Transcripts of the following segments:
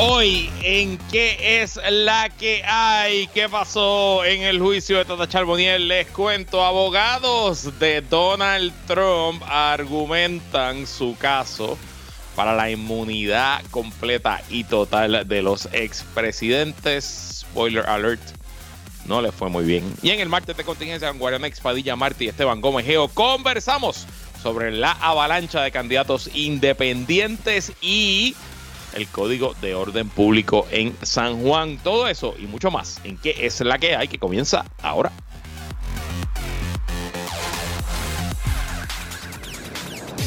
Hoy, ¿en qué es la que hay? ¿Qué pasó en el juicio de Tata Charbonnier? Les cuento, abogados de Donald Trump argumentan su caso para la inmunidad completa y total de los expresidentes. Spoiler alert, no le fue muy bien. Y en el martes de contingencia con Guardián Expadilla Martí y Esteban Gómez Geo conversamos sobre la avalancha de candidatos independientes y el Código de Orden Público en San Juan. Todo eso y mucho más en qué es la que hay que comienza ahora.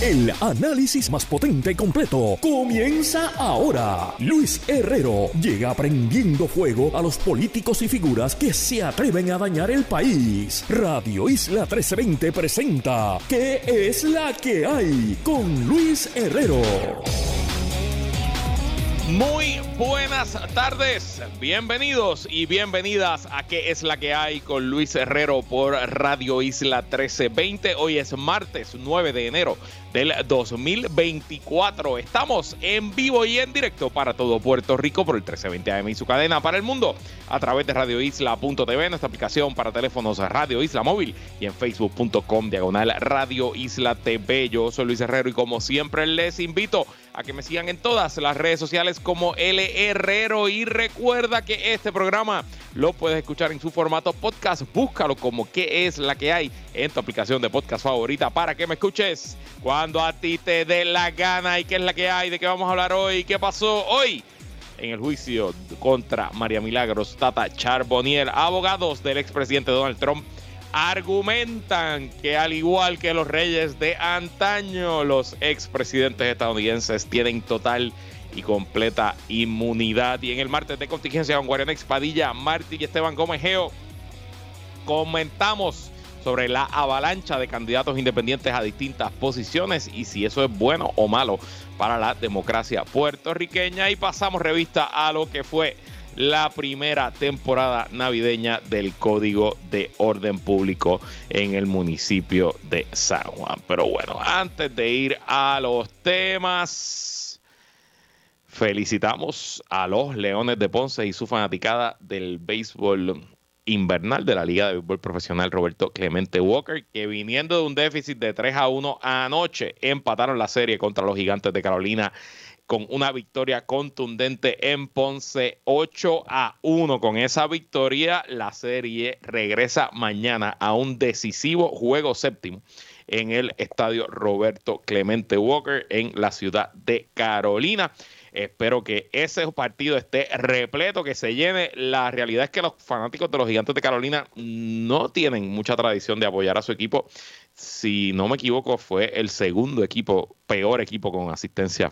El análisis más potente y completo comienza ahora. Luis Herrero llega prendiendo fuego a los políticos y figuras que se atreven a dañar el país. Radio Isla 1320 presenta ¿Qué es la que hay? con Luis Herrero. Muy buenas tardes, bienvenidos y bienvenidas a ¿Qué es la que hay? con Luis Herrero por Radio Isla 1320. Hoy es martes 9 de enero del 2024. Estamos en vivo y en directo para todo Puerto Rico por el 1320 AM y su cadena para el mundo a través de radioisla.tv, nuestra aplicación para teléfonos Radio Isla Móvil y en facebook.com diagonal Radio Isla TV. Yo soy Luis Herrero y como siempre les invito que me sigan en todas las redes sociales como L Herrero y recuerda que este programa lo puedes escuchar en su formato podcast. Búscalo como qué es la que hay en tu aplicación de podcast favorita para que me escuches cuando a ti te dé la gana y qué es la que hay, de qué vamos a hablar hoy, qué pasó hoy en el juicio contra María Milagros Tata Charbonnier. Abogados del expresidente Donald Trump argumentan que al igual que los reyes de antaño, los expresidentes estadounidenses tienen total y completa inmunidad. Y en el martes de contingencia con Guardián Expadilla, Martí y Esteban Gómez Geo, comentamos sobre la avalancha de candidatos independientes a distintas posiciones y si eso es bueno o malo para la democracia puertorriqueña. Y pasamos revista a lo que fue la primera temporada navideña del Código de Orden Público en el municipio de San Juan. Pero bueno, antes de ir a los temas, felicitamos a los Leones de Ponce y su fanaticada del béisbol invernal de la Liga de Béisbol Profesional Roberto Clemente Walker, que viniendo de un déficit de 3 a 1 anoche, empataron la serie contra los gigantes de Carolina con una victoria contundente en Ponce 8 a 1. Con esa victoria, la serie regresa mañana a un decisivo juego séptimo en el estadio Roberto Clemente Walker en la ciudad de Carolina. Espero que ese partido esté repleto, que se llene. La realidad es que los fanáticos de los Gigantes de Carolina no tienen mucha tradición de apoyar a su equipo. Si no me equivoco, fue el segundo equipo, peor equipo con asistencia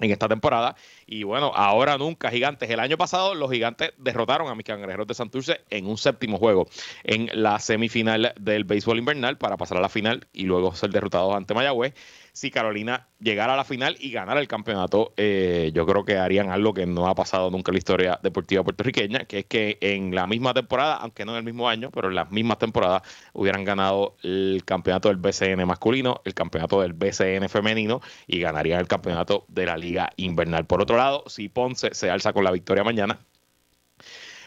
en esta temporada. Y bueno, ahora nunca, Gigantes. El año pasado los Gigantes derrotaron a mis de Santurce en un séptimo juego en la semifinal del béisbol invernal para pasar a la final y luego ser derrotados ante Mayagüez si Carolina llegara a la final y ganara el campeonato, eh, yo creo que harían algo que no ha pasado nunca en la historia deportiva puertorriqueña, que es que en la misma temporada, aunque no en el mismo año, pero en las mismas temporadas hubieran ganado el campeonato del BCN masculino, el campeonato del BCN femenino y ganarían el campeonato de la liga invernal. Por otro lado, si Ponce se alza con la victoria mañana,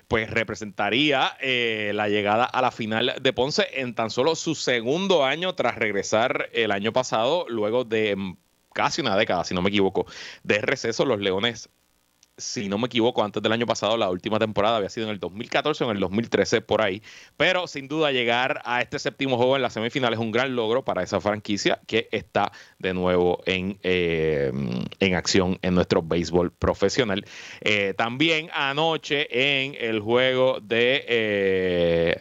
pues representaría eh, la llegada a la final de Ponce en tan solo su segundo año tras regresar el año pasado, luego de casi una década, si no me equivoco, de receso. Los Leones si no me equivoco, antes del año pasado, la última temporada había sido en el 2014 o en el 2013 por ahí. Pero sin duda llegar a este séptimo juego en la semifinal es un gran logro para esa franquicia que está de nuevo en, eh, en acción en nuestro béisbol profesional. Eh, también anoche en el juego de... Eh,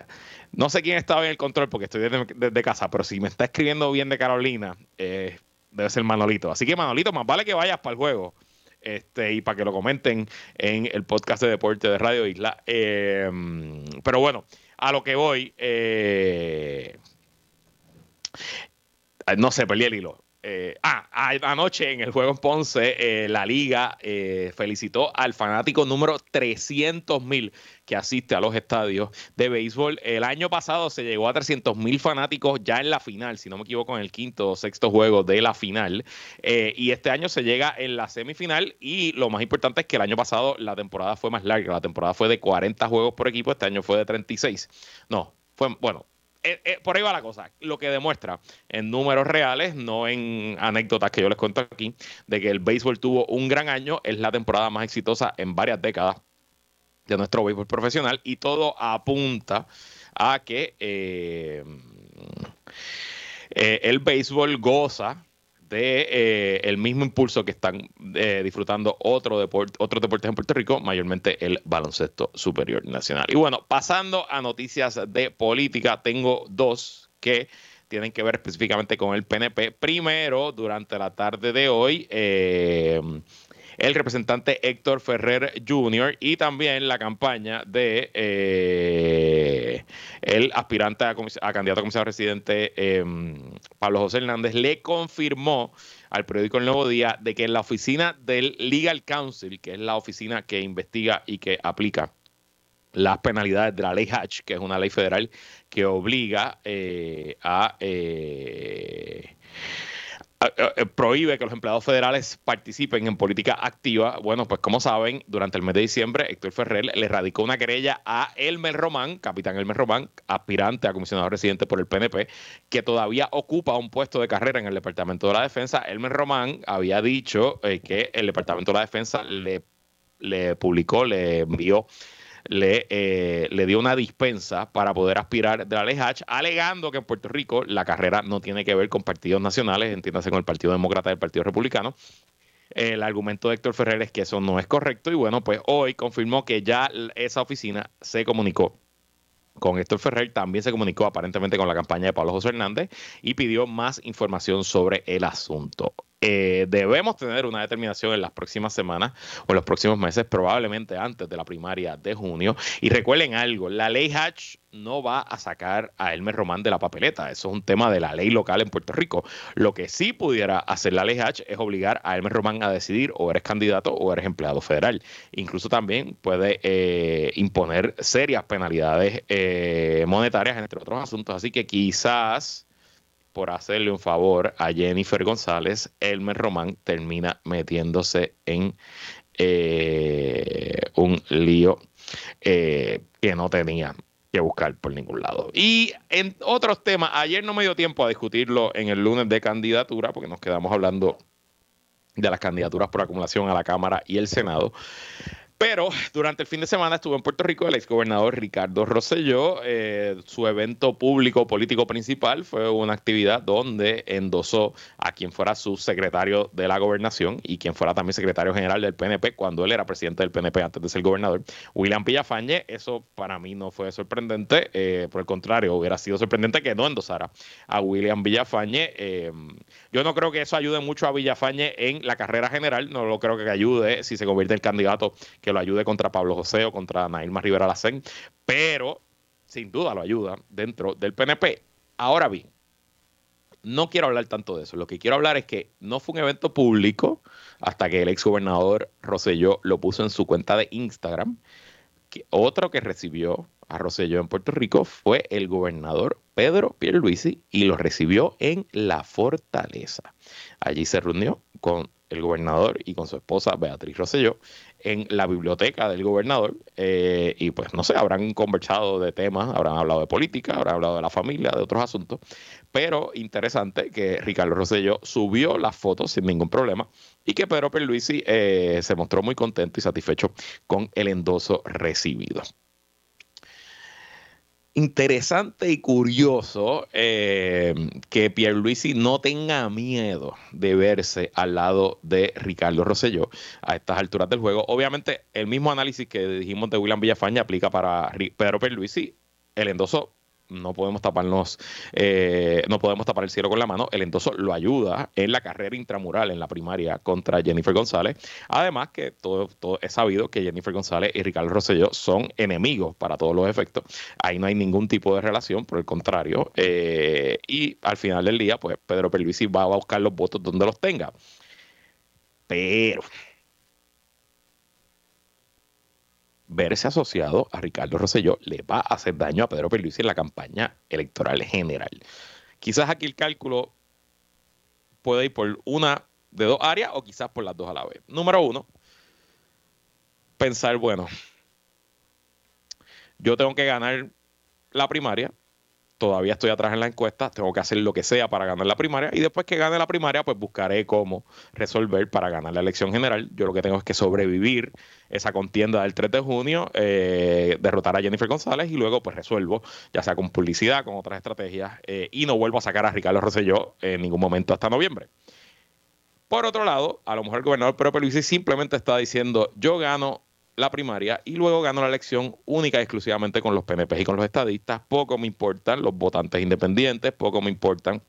no sé quién estaba en el control porque estoy desde, casa, pero si me está escribiendo bien de Carolina, debe ser Manolito. Así que Manolito, más vale que vayas para el juego este, y para que lo comenten en el podcast de deporte de Radio Isla. Em, pero bueno, a lo que voy, eh, no sé, perdí el hilo. Eh, ah, anoche en el juego en Ponce, eh, la liga eh, felicitó al fanático número 300 mil que asiste a los estadios de béisbol. El año pasado se llegó a 300 mil fanáticos ya en la final, si no me equivoco, en el quinto o sexto juego de la final. y este año se llega en la semifinal y lo más importante es que el año pasado la temporada fue más larga, la temporada fue de 40 juegos por equipo, este año fue de 36. No, fue, bueno, eh, eh, por ahí va la cosa. Lo que demuestra en números reales, no en anécdotas que yo les cuento aquí, de que el béisbol tuvo un gran año, es la temporada más exitosa en varias décadas de nuestro béisbol profesional y todo apunta a que eh, el béisbol goza de eh, el mismo impulso que están eh, disfrutando otro deporte, otros deportes en Puerto Rico, mayormente el baloncesto superior nacional. Y bueno, pasando a noticias de política, tengo dos que tienen que ver específicamente con el PNP. Primero, durante la tarde de hoy, eh, el representante Héctor Ferrer Jr. y también la campaña de eh, el aspirante a, candidato a comisario residente em, Pablo José Hernández le confirmó al periódico El Nuevo Día de que en la oficina del Legal Counsel, que es la oficina que investiga y que aplica las penalidades de la ley Hatch, que es una ley federal que obliga eh, a eh, prohíbe que los empleados federales participen en política activa. Bueno, pues como saben, durante el mes de diciembre, Héctor Ferrer le radicó una querella a Elmer Román, capitán Elmer Román, aspirante a comisionado residente por el PNP, que todavía ocupa un puesto de carrera en el Departamento de la Defensa. Elmer Román había dicho eh, que el Departamento de la Defensa le, le publicó, le envió le, eh, le dio una dispensa para poder aspirar de la ley Hatch, alegando que en Puerto Rico la carrera no tiene que ver con partidos nacionales, entiéndase con el Partido Demócrata y el Partido Republicano. El argumento de Héctor Ferrer es que eso no es correcto y bueno, pues hoy confirmó que ya esa oficina se comunicó con Héctor Ferrer, también se comunicó aparentemente con la campaña de Pablo José Hernández y pidió más información sobre el asunto. Eh, debemos tener una determinación en las próximas semanas o en los próximos meses, probablemente antes de la primaria de junio. Y recuerden algo, la ley Hatch no va a sacar a Elmer Román de la papeleta. Eso es un tema de la ley local en Puerto Rico. Lo que sí pudiera hacer la ley Hatch es obligar a Elmer Román a decidir o eres candidato o eres empleado federal. Incluso también puede eh, imponer serias penalidades eh, monetarias, entre otros asuntos. Así que quizás por hacerle un favor a Jennifer González, Elmer Román termina metiéndose en eh, un lío eh, que no tenía que buscar por ningún lado. Y en otros temas, ayer no me dio tiempo a discutirlo en el lunes de candidatura, porque nos quedamos hablando de las candidaturas por acumulación a la Cámara y el Senado. Pero durante el fin de semana estuvo en Puerto Rico el exgobernador Ricardo Rosselló. Eh, su evento público político principal fue una actividad donde endosó a quien fuera su secretario de la gobernación y quien fuera también secretario general del PNP cuando él era presidente del PNP antes de ser gobernador, William Villafañe. Eso para mí no fue sorprendente, eh, por el contrario, hubiera sido sorprendente que no endosara a William Villafañe. Eh, yo no creo que eso ayude mucho a Villafañe en la carrera general, no lo creo que ayude si se convierte en candidato que lo ayude contra Pablo José o contra Nailma Rivera Lacén, pero sin duda lo ayuda dentro del PNP. Ahora bien, no quiero hablar tanto de eso. Lo que quiero hablar es que no fue un evento público hasta que el exgobernador Rosselló lo puso en su cuenta de Instagram. Que otro que recibió a Rosselló en Puerto Rico fue el gobernador Pedro Pierluisi y lo recibió en la Fortaleza. Allí se reunió con el gobernador y con su esposa Beatriz Rosselló en la biblioteca del gobernador eh, y pues no sé, habrán conversado de temas, habrán hablado de política, habrán hablado de la familia, de otros asuntos, pero interesante que Ricardo Rosselló subió las fotos sin ningún problema y que Pedro Perluisi eh, se mostró muy contento y satisfecho con el endoso recibido interesante y curioso eh, que Pierluisi no tenga miedo de verse al lado de Ricardo Rosselló a estas alturas del juego. Obviamente, el mismo análisis que dijimos de William Villafaña aplica para Pedro Pierluisi. El endoso no podemos taparnos, eh, no podemos tapar el cielo con la mano. El endoso lo ayuda en la carrera intramural en la primaria contra Jennifer González. Además que todo, todo es sabido que Jennifer González y Ricardo Rosselló son enemigos para todos los efectos. Ahí no hay ningún tipo de relación, por el contrario. Eh, y al final del día, pues Pedro Perluisi va a buscar los votos donde los tenga. Pero verse asociado a Ricardo Rosselló le va a hacer daño a Pedro Pierluisi en la campaña electoral general. Quizás aquí el cálculo puede ir por una de dos áreas o quizás por las dos a la vez. Número uno, pensar, bueno, yo tengo que ganar la primaria todavía estoy atrás en la encuesta, tengo que hacer lo que sea para ganar la primaria y después que gane la primaria, pues buscaré cómo resolver para ganar la elección general. Yo lo que tengo es que sobrevivir esa contienda del 3 de junio, eh, derrotar a Jennifer González y luego pues resuelvo, ya sea con publicidad, con otras estrategias eh, y no vuelvo a sacar a Ricardo Rosselló en ningún momento hasta noviembre. Por otro lado, a lo mejor el gobernador Pedro Luis simplemente está diciendo, yo gano la primaria y luego ganó la elección única y exclusivamente con los PNP y con los estadistas. Poco me importan los votantes independientes, poco me importan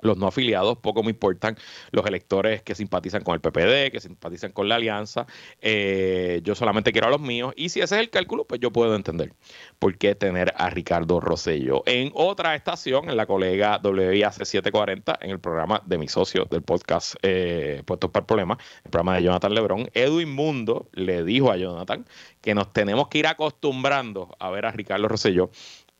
los no afiliados, poco me importan los electores que simpatizan con el PPD, que simpatizan con la alianza. Eh, yo solamente quiero a los míos. Y si ese es el cálculo, pues yo puedo entender por qué tener a Ricardo Rosello. En otra estación, en la colega WIAC 740, en el programa de mi socio del podcast eh, Puestos para el Problema, el programa de Jonathan Lebrón, Edwin Mundo le dijo a Jonathan que nos tenemos que ir acostumbrando a ver a Ricardo Rosselló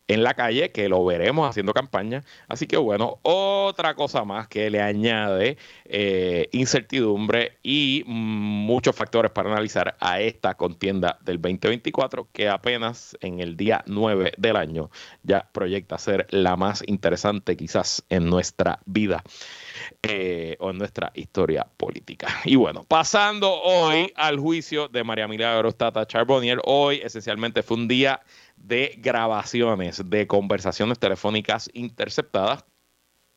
en la calle, que lo veremos haciendo campaña. Así que bueno, otra cosa más que le añade eh, incertidumbre y muchos factores para analizar a esta contienda del 2024, que apenas en el día 9 del año ya proyecta ser la más interesante quizás en nuestra vida. Eh, o en nuestra historia política. Y bueno, pasando hoy al juicio de María Milagros Tata Charbonnier, hoy esencialmente fue un día de grabaciones de conversaciones telefónicas interceptadas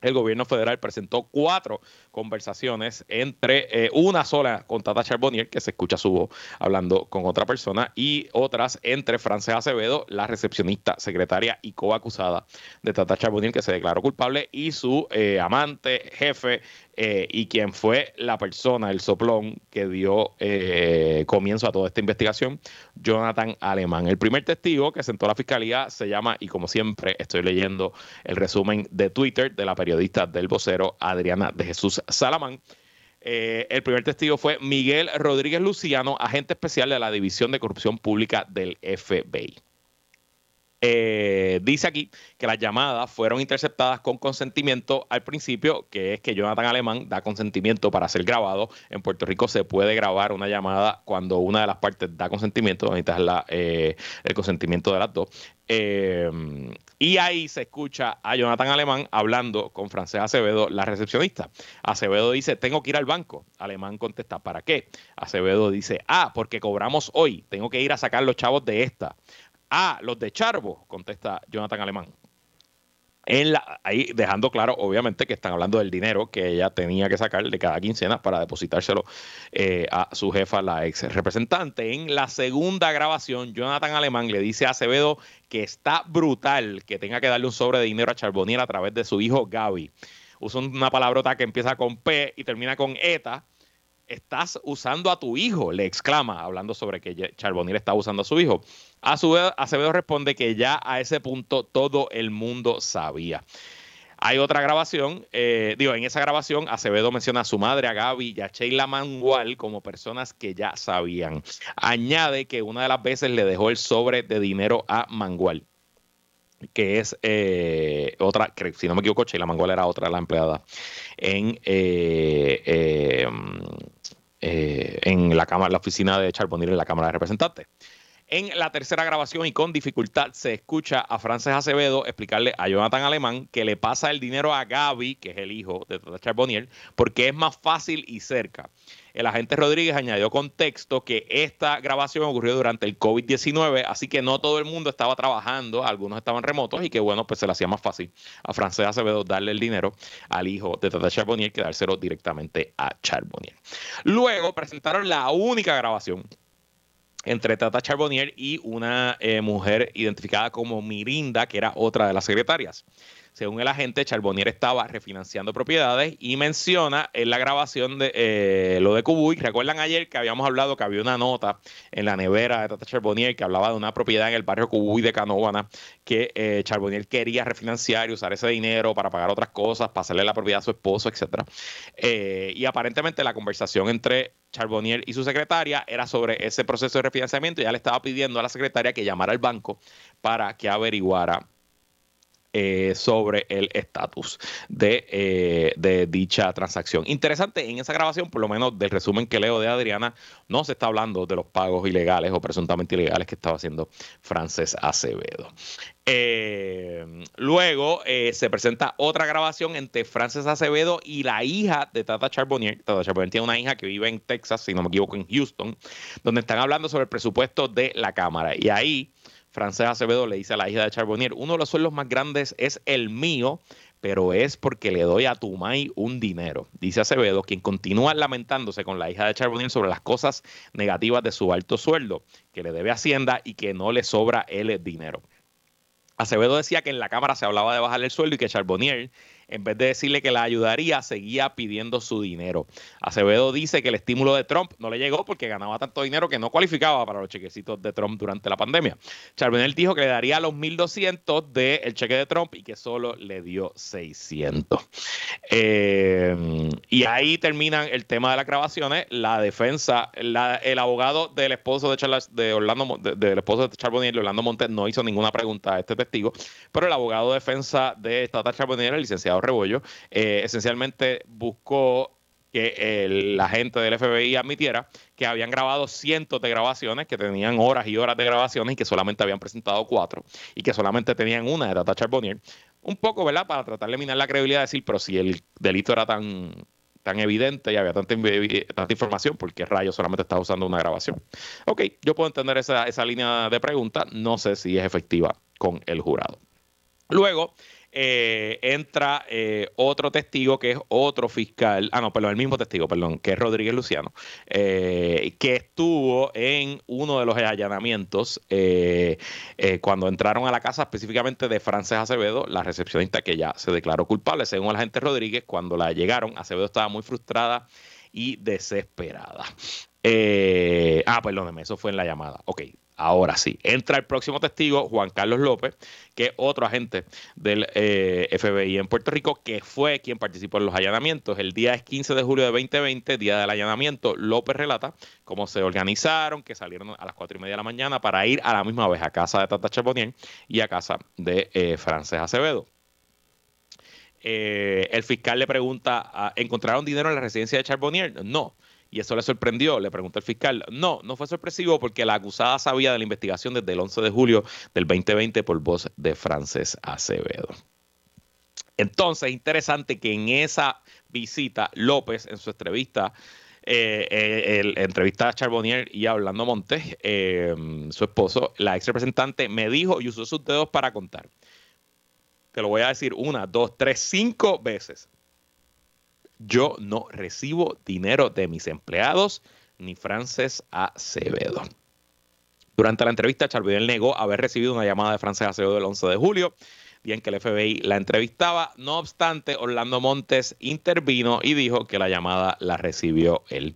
el gobierno federal presentó cuatro conversaciones entre eh, una sola con Tata Charbonnier, que se escucha su voz hablando con otra persona, y otras entre Frances Acevedo, la recepcionista, secretaria y coacusada de Tata Charbonnier, que se declaró culpable, y su eh, amante, jefe, eh, y quien fue la persona, el soplón que dio comienzo a toda esta investigación, Jonathan Alemán. El primer testigo que sentó la fiscalía se llama, y como siempre estoy leyendo el resumen de Twitter de la periodista del vocero Adriana de Jesús Salamán. Eh, el primer testigo fue Miguel Rodríguez Luciano, agente especial de la División de Corrupción Pública del FBI. Eh, dice aquí que las llamadas fueron interceptadas con consentimiento al principio, que es que Jonathan Alemán da consentimiento para ser grabado. En Puerto Rico se puede grabar una llamada cuando una de las partes da consentimiento, necesitas la, eh, el consentimiento de las dos. Y ahí se escucha a Jonathan Alemán hablando con Francés Acevedo, la recepcionista. Acevedo dice, tengo que ir al banco. Alemán contesta, ¿para qué? Acevedo dice, ah, porque cobramos hoy, tengo que ir a sacar los chavos de esta. Ah, los de Charbo, contesta Jonathan Alemán. En la, ahí dejando claro, obviamente, que están hablando del dinero que ella tenía que sacar de cada quincena para depositárselo eh, a su jefa, la ex representante. En la segunda grabación, Jonathan Alemán le dice a Acevedo que está brutal que tenga que darle un sobre de dinero a Charbonier a través de su hijo Gaby. Usa una palabrota que empieza con P y termina con ETA estás usando a tu hijo, le exclama, hablando sobre que Charbonnier está usando a su hijo. Acevedo responde que ya a ese punto todo el mundo sabía. Hay otra grabación, eh, digo, en esa grabación Acevedo menciona a su madre, a Gaby y a Sheila Mangual como personas que ya sabían. Añade que una de las veces le dejó el sobre de dinero a Mangual que es eh, otra, que, si no me equivoco, Sheila Mangual era otra de las empleadas en eh, eh, en la, cámara, la oficina de Charbonnier en la Cámara de Representantes. En la tercera grabación y con dificultad se escucha a Frances Acevedo explicarle a Jonathan Alemán que le pasa el dinero a Gaby, que es el hijo de Charbonnier, porque es más fácil y cerca. El agente Rodríguez añadió contexto que esta grabación ocurrió durante el COVID-19, así que no todo el mundo estaba trabajando, algunos estaban remotos y que bueno, pues se le hacía más fácil a Frances Acevedo darle el dinero al hijo de Tata Charbonnier que dárselo directamente a Charbonnier. Luego presentaron la única grabación entre Tata Charbonnier y una eh, mujer identificada como Mirinda, que era otra de las secretarias. Según el agente, Charbonnier estaba refinanciando propiedades y menciona en la grabación de eh, lo de Cubuy. ¿Recuerdan ayer que habíamos hablado que había una nota en la nevera de Tata Charbonnier que hablaba de una propiedad en el barrio Cubuy de Canóvana que eh, Charbonnier quería refinanciar y usar ese dinero para pagar otras cosas, pasarle la propiedad a su esposo, etcétera? Eh, y aparentemente la conversación entre Charbonnier y su secretaria era sobre ese proceso de refinanciamiento ya le estaba pidiendo a la secretaria que llamara al banco para que averiguara eh, sobre el estatus de, eh, de, dicha transacción. Interesante, en esa grabación, por lo menos del resumen que leo de Adriana, no se está hablando de los pagos ilegales o presuntamente ilegales que estaba haciendo Frances Acevedo. Eh, luego se presenta otra grabación entre Frances Acevedo y la hija de Tata Charbonnier. Tata Charbonnier tiene una hija que vive en Texas, si no me equivoco, en Houston, donde están hablando sobre el presupuesto de la Cámara. Y ahí Frances Acevedo le dice a la hija de Charbonnier, uno de los sueldos más grandes es el mío, pero es porque le doy a tu Tumay un dinero. Dice Acevedo, quien continúa lamentándose con la hija de Charbonnier sobre las cosas negativas de su alto sueldo, que le debe Hacienda y que no le sobra el dinero. Acevedo decía que en la Cámara se hablaba de bajarle el sueldo y que Charbonnier en vez de decirle que la ayudaría, seguía pidiendo su dinero. Acevedo dice que el estímulo de Trump no le llegó porque ganaba tanto dinero que no cualificaba para los chequecitos de Trump durante la pandemia. Charbonnier dijo que le daría los 1.200 del cheque de Trump y que solo le dio 600. Eh, y ahí terminan el tema de las grabaciones. La defensa, el abogado del esposo de, Charles, de Orlando, del esposo de Orlando Montes, no hizo ninguna pregunta a este testigo, pero el abogado de defensa de Tata Charbonnier, el licenciado Rebollo, eh, esencialmente buscó que la gente del FBI admitiera que habían grabado cientos de grabaciones, que tenían horas y horas de grabaciones y que solamente habían presentado cuatro y que solamente tenían una de Tata Charbonnier. Un poco, ¿verdad? Para tratar de minar la credibilidad, de decir, pero si el delito era tan, tan evidente y había tanta, tanta información, ¿por qué rayos solamente estaba usando una grabación? Ok, yo puedo entender esa, esa línea de pregunta, no sé si es efectiva con el jurado. Luego, eh, entra eh, otro testigo que es otro fiscal, ah, no, perdón, el mismo testigo, perdón, que es Rodríguez Luciano, eh, que estuvo en uno de los allanamientos cuando entraron a la casa específicamente de Frances Acevedo, la recepcionista que ya se declaró culpable. Según el agente Rodríguez, cuando la llegaron, Acevedo estaba muy frustrada y desesperada. ah, perdóneme, eso fue en la llamada. Ok, Ahora sí, entra el próximo testigo, Juan Carlos López, que es otro agente del eh, FBI en Puerto Rico, que fue quien participó en los allanamientos. El día es 15 de julio de 2020, día del allanamiento. López relata cómo se organizaron, que salieron a las 4 y media de la mañana para ir a la misma vez a casa de Tata Charbonnier y a casa de eh, Frances Acevedo. Eh, el fiscal le pregunta, ah, ¿encontraron dinero en la residencia de Charbonnier? No y eso le sorprendió, le preguntó el fiscal. No, no fue sorpresivo porque la acusada sabía de la investigación desde el 11 de julio del 2020 por voz de Frances Acevedo. Entonces, interesante que en esa visita, López, en su entrevista, eh, eh, entrevista a Charbonnier y a Orlando Montes, eh, su esposo, la ex representante, me dijo y usó sus dedos para contar. Te lo voy a decir una, dos, tres, cinco veces yo no recibo dinero de mis empleados, ni Frances Acevedo. Durante la entrevista, Charbonnier negó haber recibido una llamada de Frances Acevedo el 11 de julio, día en que el FBI la entrevistaba. No obstante, Orlando Montes intervino y dijo que la llamada la recibió él.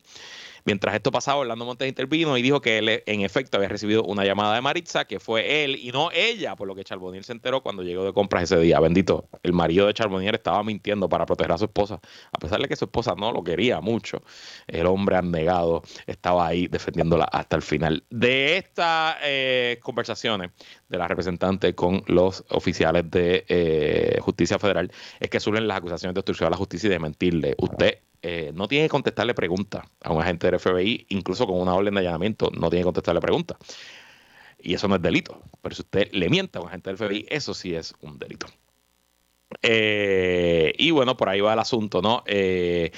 Mientras esto pasaba, Orlando Montes intervino y dijo que él, en efecto, había recibido una llamada de Maritza, que fue él y no ella, por lo que Charbonnier se enteró cuando llegó de compras ese día. Bendito, el marido de Charbonnier estaba mintiendo para proteger a su esposa, a pesar de que su esposa no lo quería mucho. El hombre negado estaba ahí defendiéndola hasta el final. De estas eh, conversaciones de la representante con los oficiales de eh, justicia federal, es que surgen las acusaciones de obstrucción a la justicia y de mentirle. Usted eh, no tiene que contestarle preguntas a un agente del FBI, incluso con una orden de allanamiento, no tiene que contestarle preguntas. Y eso no es delito. Pero si usted le miente a un agente del FBI, eso sí es un delito. Eh, y bueno, por ahí va el asunto, ¿no? Eh,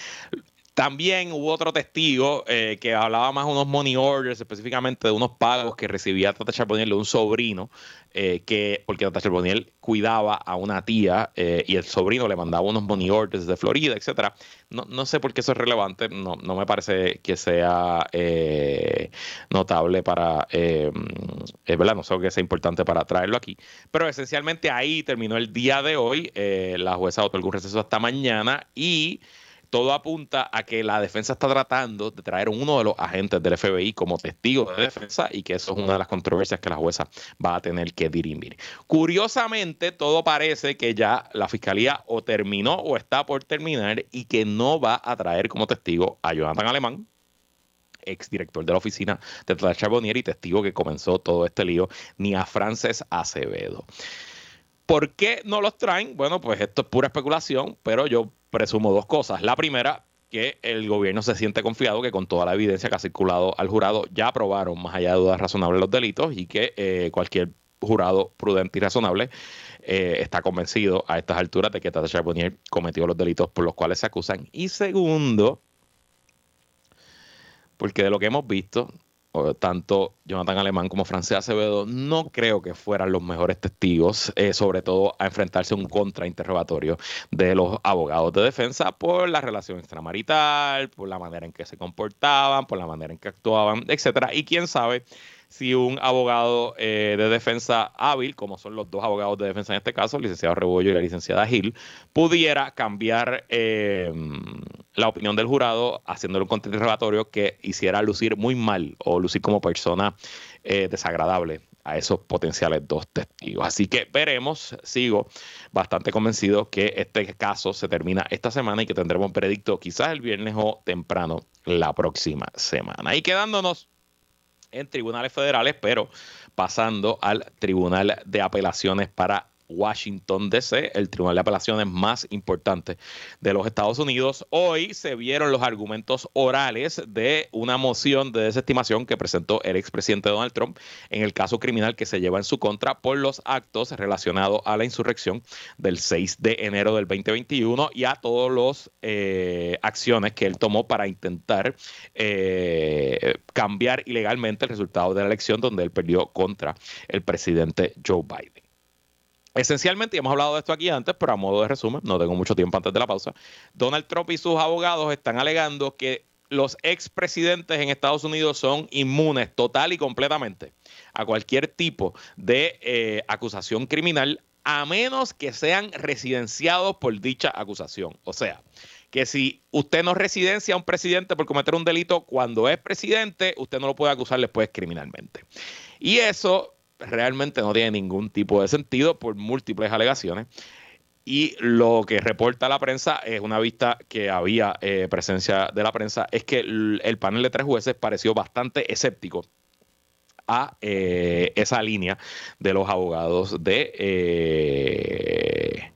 también hubo otro testigo eh, que hablaba más de unos money orders, específicamente de unos pagos que recibía Tata Charbonnier de un sobrino, eh, que, porque Tata Charbonnier cuidaba a una tía eh, y el sobrino le mandaba unos money orders de Florida, etcétera. No, no sé por qué eso es relevante, no, no me parece que sea notable para, es verdad, no sé que sea importante para traerlo aquí, pero esencialmente ahí terminó el día de hoy, la jueza otorgó un receso hasta mañana y todo apunta a que la defensa está tratando de traer uno de los agentes del FBI como testigo de defensa y que eso es una de las controversias que la jueza va a tener que dirimir. Curiosamente, todo parece que ya la fiscalía o terminó o está por terminar y que no va a traer como testigo a Jonathan Alemán, exdirector de la oficina de Tata Charbonnier y testigo que comenzó todo este lío, ni a Frances Acevedo. ¿Por qué no los traen? Bueno, pues esto es pura especulación, pero yo presumo dos cosas. La primera, que el gobierno se siente confiado que con toda la evidencia que ha circulado al jurado ya aprobaron más allá de dudas razonables los delitos y que eh, cualquier jurado prudente y razonable eh, está convencido a estas alturas de que Tata Charbonnier cometió los delitos por los cuales se acusan. Y segundo, porque de lo que hemos visto, tanto Jonathan Alemán como Francés Acevedo no creo que fueran los mejores testigos, eh, sobre todo a enfrentarse a un contrainterrogatorio de los abogados de defensa por la relación extramarital, por la manera en que se comportaban, por la manera en que actuaban, etcétera. Y quién sabe si un abogado eh, de defensa hábil, como son los dos abogados de defensa en este caso, el licenciado Rebollo y la licenciada Gil, pudiera cambiar eh, la opinión del jurado haciéndole un contrainterrogatorio que hiciera lucir muy mal o lucir como persona eh, desagradable a esos potenciales dos testigos. Así que veremos, sigo bastante convencido que este caso se termina esta semana y que tendremos un predicto quizás el viernes o temprano la próxima semana. Y quedándonos en tribunales federales, pero pasando al Tribunal de Apelaciones para Washington, D.C., el tribunal de apelaciones más importante de los Estados Unidos. Hoy se vieron los argumentos orales de una moción de desestimación que presentó el expresidente Donald Trump en el caso criminal que se lleva en su contra por los actos relacionados a la insurrección del 6 de enero del 2021 y a todas las eh, acciones que él tomó para intentar eh, cambiar ilegalmente el resultado de la elección donde él perdió contra el presidente Joe Biden. Esencialmente, y hemos hablado de esto aquí antes, pero a modo de resumen, no tengo mucho tiempo antes de la pausa, Donald Trump y sus abogados están alegando que los expresidentes en Estados Unidos son inmunes total y completamente a cualquier tipo de eh, acusación criminal, a menos que sean residenciados por dicha acusación. O sea, que si usted no residencia a un presidente por cometer un delito cuando es presidente, usted no lo puede acusar después criminalmente. Y eso realmente no tiene ningún tipo de sentido por múltiples alegaciones. Y lo que reporta la prensa es una vista que había eh, presencia de la prensa, es que el panel de tres jueces pareció bastante escéptico a eh, esa línea de los abogados de, eh,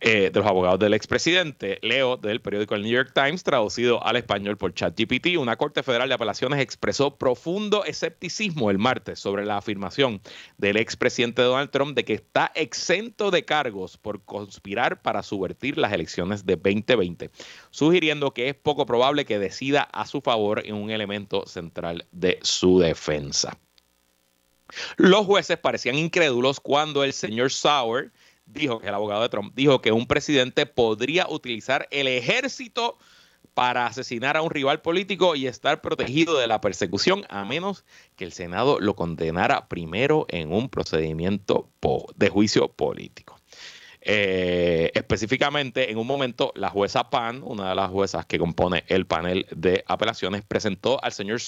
eh, de los abogados del expresidente. Leo del periódico El New York Times, traducido al español por ChatGPT, una corte federal de apelaciones expresó profundo escepticismo el martes sobre la afirmación del expresidente Donald Trump de que está exento de cargos por conspirar para subvertir las elecciones de 2020, sugiriendo que es poco probable que decida a su favor en un elemento central de su defensa. Los jueces parecían incrédulos cuando el señor Sauer dijo, que el abogado de Trump, dijo que un presidente podría utilizar el ejército para asesinar a un rival político y estar protegido de la persecución, a menos que el Senado lo condenara primero en un procedimiento de juicio político. Eh, específicamente, en un momento, la jueza Pan, una de las juezas que compone el panel de apelaciones, presentó al señor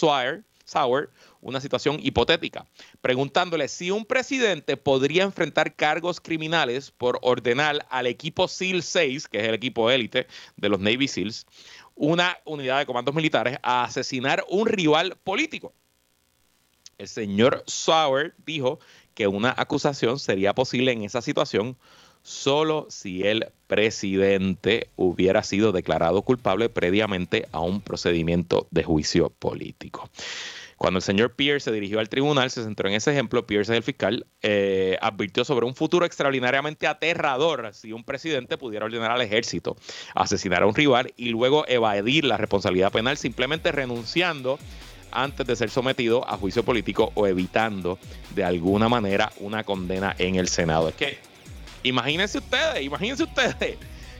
Sauer una situación hipotética, preguntándole si un presidente podría enfrentar cargos criminales por ordenar al equipo SEAL 6, que es el equipo élite de los Navy SEALs, una unidad de comandos militares, a asesinar un rival político. El señor Sauer dijo que una acusación sería posible en esa situación solo si el presidente hubiera sido declarado culpable previamente a un procedimiento de juicio político. Cuando el señor Pierce se dirigió al tribunal, se centró en ese ejemplo. Pierce, el fiscal, eh, advirtió sobre un futuro extraordinariamente aterrador si un presidente pudiera ordenar al ejército asesinar a un rival y luego evadir la responsabilidad penal simplemente renunciando antes de ser sometido a juicio político o evitando de alguna manera una condena en el Senado. Es que imagínense ustedes, imagínense ustedes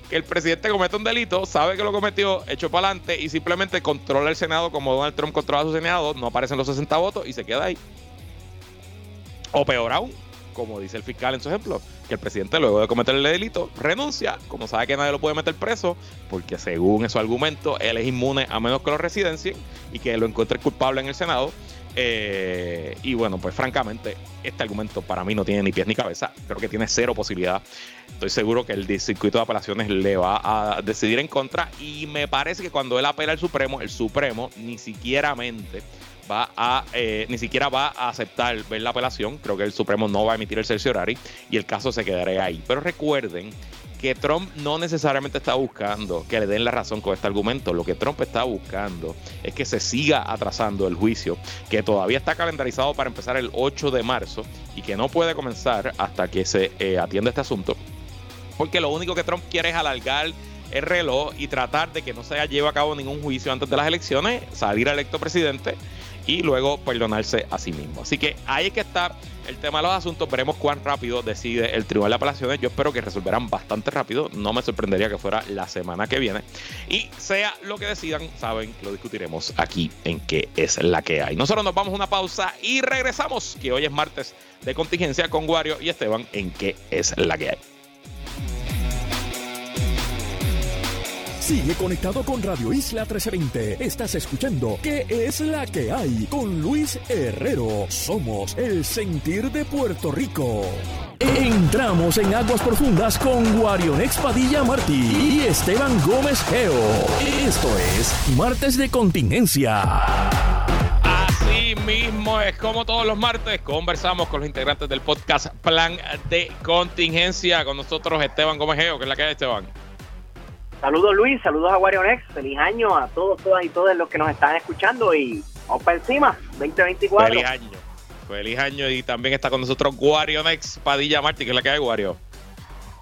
que el presidente comete un delito, sabe que lo cometió, echó para adelante y simplemente controla el Senado como Donald Trump controla su Senado, no aparecen los 60 votos y se queda ahí. O peor aún, como dice el fiscal en su ejemplo, que el presidente luego de cometer el delito renuncia, como sabe que nadie lo puede meter preso, porque según esos argumentos él es inmune a menos que lo residencien y que lo encuentre culpable en el Senado. Eh, y bueno, pues francamente, este argumento para mí no tiene ni pies ni cabeza. Creo que tiene cero posibilidad. Estoy seguro que el circuito de apelaciones le va a decidir en contra. Y me parece que cuando él apela al Supremo, el Supremo ni siquiera va a eh, ni siquiera va a aceptar ver la apelación. Creo que el Supremo no va a emitir el cerciorari y el caso se quedará ahí. Pero recuerden que Trump no necesariamente está buscando que le den la razón con este argumento. Lo que Trump está buscando es que se siga atrasando el juicio, que todavía está calendarizado para empezar el 8 de marzo y que no puede comenzar hasta que se eh, atienda este asunto. Porque lo único que Trump quiere es alargar el reloj y tratar de que no se lleve a cabo ningún juicio antes de las elecciones, salir electo presidente y luego perdonarse a sí mismo. Así que ahí es que está el tema de los asuntos. Veremos cuán rápido decide el Tribunal de Apelaciones. Yo espero que resolverán bastante rápido. No me sorprendería que fuera la semana que viene. Y sea lo que decidan, saben lo discutiremos aquí en qué es la que hay. Nosotros nos vamos a una pausa y regresamos, que hoy es martes de contingencia con Wario y Esteban en qué es la que hay. Sigue conectado con Radio Isla 1320. Estás escuchando ¿Qué es la que hay? Con Luis Herrero. Somos el sentir de Puerto Rico. Entramos en aguas profundas con Guarionex Padilla Martí y Esteban Gómez Geo. Esto es Martes de Contingencia. Así mismo es como todos los martes conversamos con los integrantes del podcast Plan de Contingencia. Con nosotros Esteban Gómez Geo, que es la que hay, Esteban. Saludos Luis, saludos a Warionex, feliz año a todos, todas y todos los que nos están escuchando y vamos para encima, 2024. Feliz año, feliz año y también está con nosotros Warionex Padilla Martí, que es la que hay, Wario.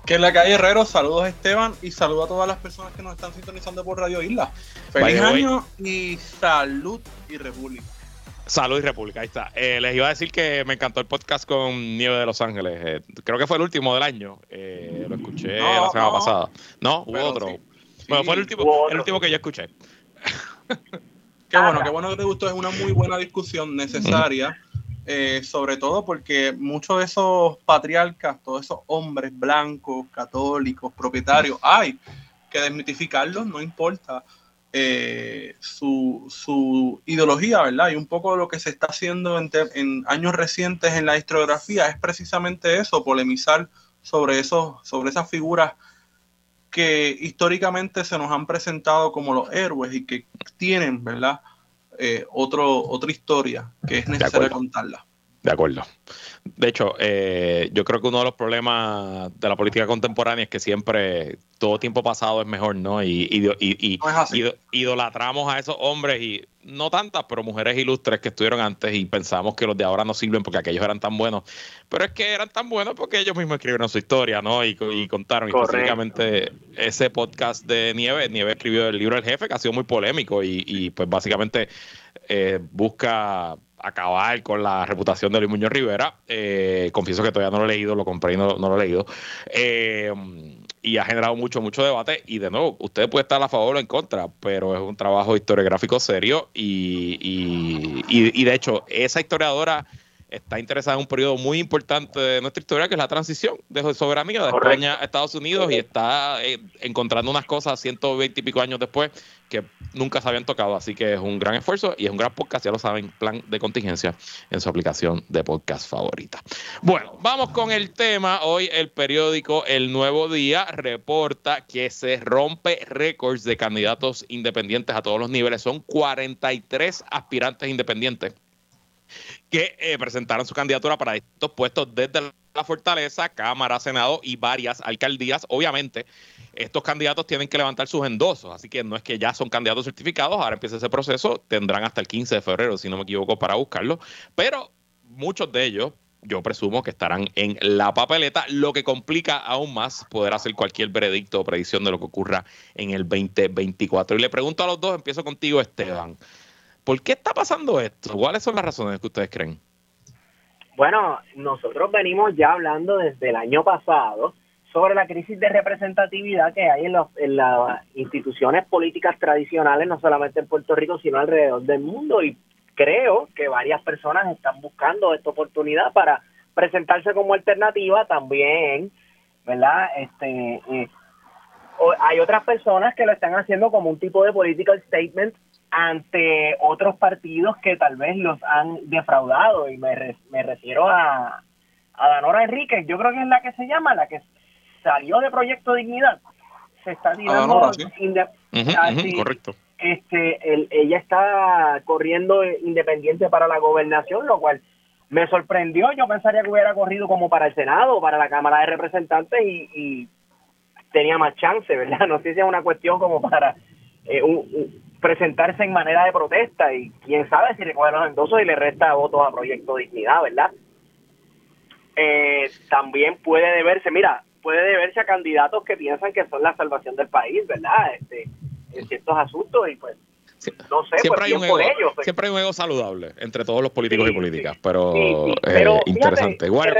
Que es la que hay, Herrero, saludos Esteban y saludos a todas las personas que nos están sintonizando por Radio Isla. Feliz año y salud y república. Salud y República, ahí está. Eh, les iba a decir que me encantó el podcast con Nieve de Los Ángeles. Eh, creo que fue el último del año. Eh, lo escuché la semana pasada. ¿No? Hubo otro. Bueno, fue el último, el último que yo escuché. qué bueno, qué bueno que te gustó. Es una muy buena discusión necesaria. sobre todo porque muchos de esos patriarcas, todos esos hombres blancos, católicos, propietarios, hay que desmitificarlos, no importa eh, su, su, ideología, ¿verdad? Y un poco de lo que se está haciendo en, en, años recientes en la historiografía es precisamente eso, polemizar sobre, eso, sobre esas figuras que históricamente se nos han presentado como los héroes y que tienen, ¿verdad? Eh, otro, otra historia que es necesario contarla. De acuerdo. De hecho, eh, yo creo que uno de los problemas de la política contemporánea es que siempre, todo tiempo pasado es mejor, ¿no? Y, y, idolatramos a esos hombres y no tantas, pero mujeres ilustres que estuvieron antes y pensamos que los de ahora no sirven porque aquellos eran tan buenos. Pero es que eran tan buenos porque ellos mismos escribieron su historia, ¿no? Y, contaron. específicamente ese podcast de Nieve. Nieve escribió el libro El Jefe, que ha sido muy polémico y, pues básicamente eh, busca acabar con la reputación de Luis Muñoz Rivera. Eh, confieso que todavía no lo he leído, lo compré y no, lo he leído. Eh, y ha generado mucho, mucho debate. Y de nuevo, usted puede estar a favor o en contra, pero es un trabajo historiográfico serio. Y, y, y, y de hecho, esa historiadora está interesada en un periodo muy importante de nuestra historia, que es la transición de soberanía de España a Estados Unidos, y está eh, encontrando unas cosas 120 y pico años después que nunca se habían tocado. Así que es un gran esfuerzo y es un gran podcast, ya lo saben, plan de contingencia en su aplicación de podcast favorita. Bueno, vamos con el tema. Hoy el periódico El Nuevo Día reporta que se rompe récords de candidatos independientes a todos los niveles. Son 43 aspirantes independientes que eh, presentaron su candidatura para estos puestos desde la Fortaleza, Cámara, Senado y varias alcaldías. Obviamente, estos candidatos tienen que levantar sus endosos, así que no es que ya son candidatos certificados, ahora empieza ese proceso, tendrán hasta el 15 de febrero, si no me equivoco, para buscarlo, pero muchos de ellos yo presumo que estarán en la papeleta, lo que complica aún más poder hacer cualquier veredicto o predicción de lo que ocurra en el 2024. Y le pregunto a los dos, empiezo contigo, Esteban. ¿Por qué está pasando esto? ¿Cuáles son las razones que ustedes creen? Bueno, nosotros venimos ya hablando desde el año pasado sobre la crisis de representatividad que hay en, las instituciones políticas tradicionales, no solamente en Puerto Rico, sino alrededor del mundo. Y creo que varias personas están buscando esta oportunidad para presentarse como alternativa también, ¿verdad? Este, eh, hay otras personas que lo están haciendo como un tipo de political statement ante otros partidos que tal vez los han defraudado y me, me refiero a, a Danora Enríquez, yo creo que es la que se llama, la que salió de Proyecto Dignidad, se está tirando correcto. Este, ella está corriendo independiente para la gobernación, lo cual me sorprendió. Yo pensaría que hubiera corrido como para el Senado o para la Cámara de Representantes y, tenía más chance, ¿verdad? No sé si es una cuestión como para eh, presentarse en manera de protesta y quién sabe si recoge los endosos y le resta votos a Proyecto Dignidad, ¿verdad? Eh, también puede deberse, mira, puede deberse a candidatos que piensan que son la salvación del país, ¿verdad? Este, en ciertos asuntos y pues no sé, siempre, pues, hay un ego, ellos, pues. siempre hay un ego saludable entre todos los políticos y políticas, pero, eh, interesante. Igual,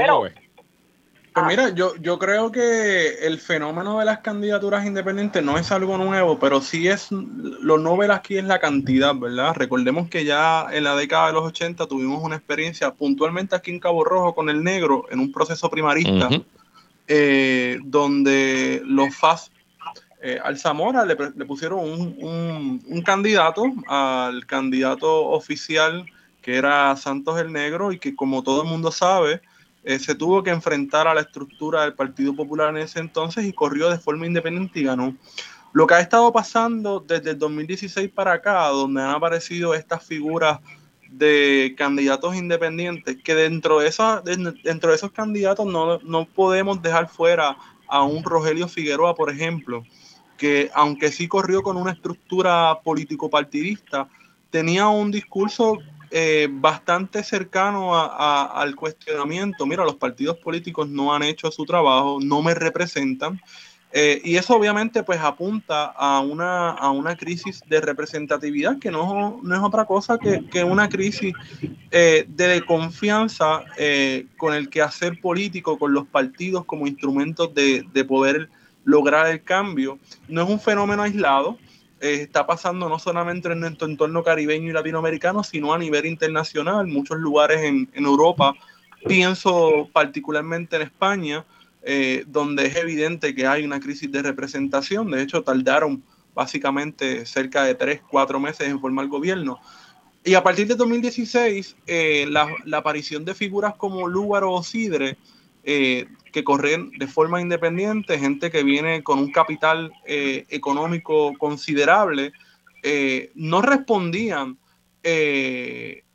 Pues mira, yo, yo creo que el fenómeno de las candidaturas independientes no es algo nuevo, pero sí es, lo novel aquí es la cantidad, ¿verdad? Recordemos que ya en la década de los 80 tuvimos una experiencia puntualmente aquí en Cabo Rojo con el negro en un proceso primarista, eh, donde los FAS eh, al Zamora le, pusieron un, candidato, al candidato oficial que era Santos el Negro y que como todo el mundo sabe, eh, se tuvo que enfrentar a la estructura del Partido Popular en ese entonces y corrió de forma independiente y ganó. Lo que ha estado pasando desde el 2016 para acá, donde han aparecido estas figuras de candidatos independientes, que dentro de, esa, dentro de esos candidatos no, no podemos dejar fuera a un Rogelio Figueroa, por ejemplo, que aunque sí corrió con una estructura político-partidista, tenía un discurso eh, bastante cercano al cuestionamiento. Mira, los partidos políticos no han hecho su trabajo, no me representan. Eh, y eso obviamente pues apunta a una, a una crisis de representatividad que no, no es otra cosa que, que una crisis eh, de confianza con el quehacer político, con los partidos como instrumentos de, de poder lograr el cambio. No es un fenómeno aislado, eh, está pasando no solamente en nuestro entorno caribeño y latinoamericano, sino a nivel internacional, muchos lugares en, Europa. Pienso particularmente en España, eh, donde es evidente que hay una crisis de representación. De hecho, tardaron básicamente cerca de tres, cuatro meses en formar gobierno. Y a partir de 2016, eh, la, aparición de figuras como Lúgaro o Sidre eh, que de forma independiente, gente que viene con un capital eh, económico considerable, eh, no respondían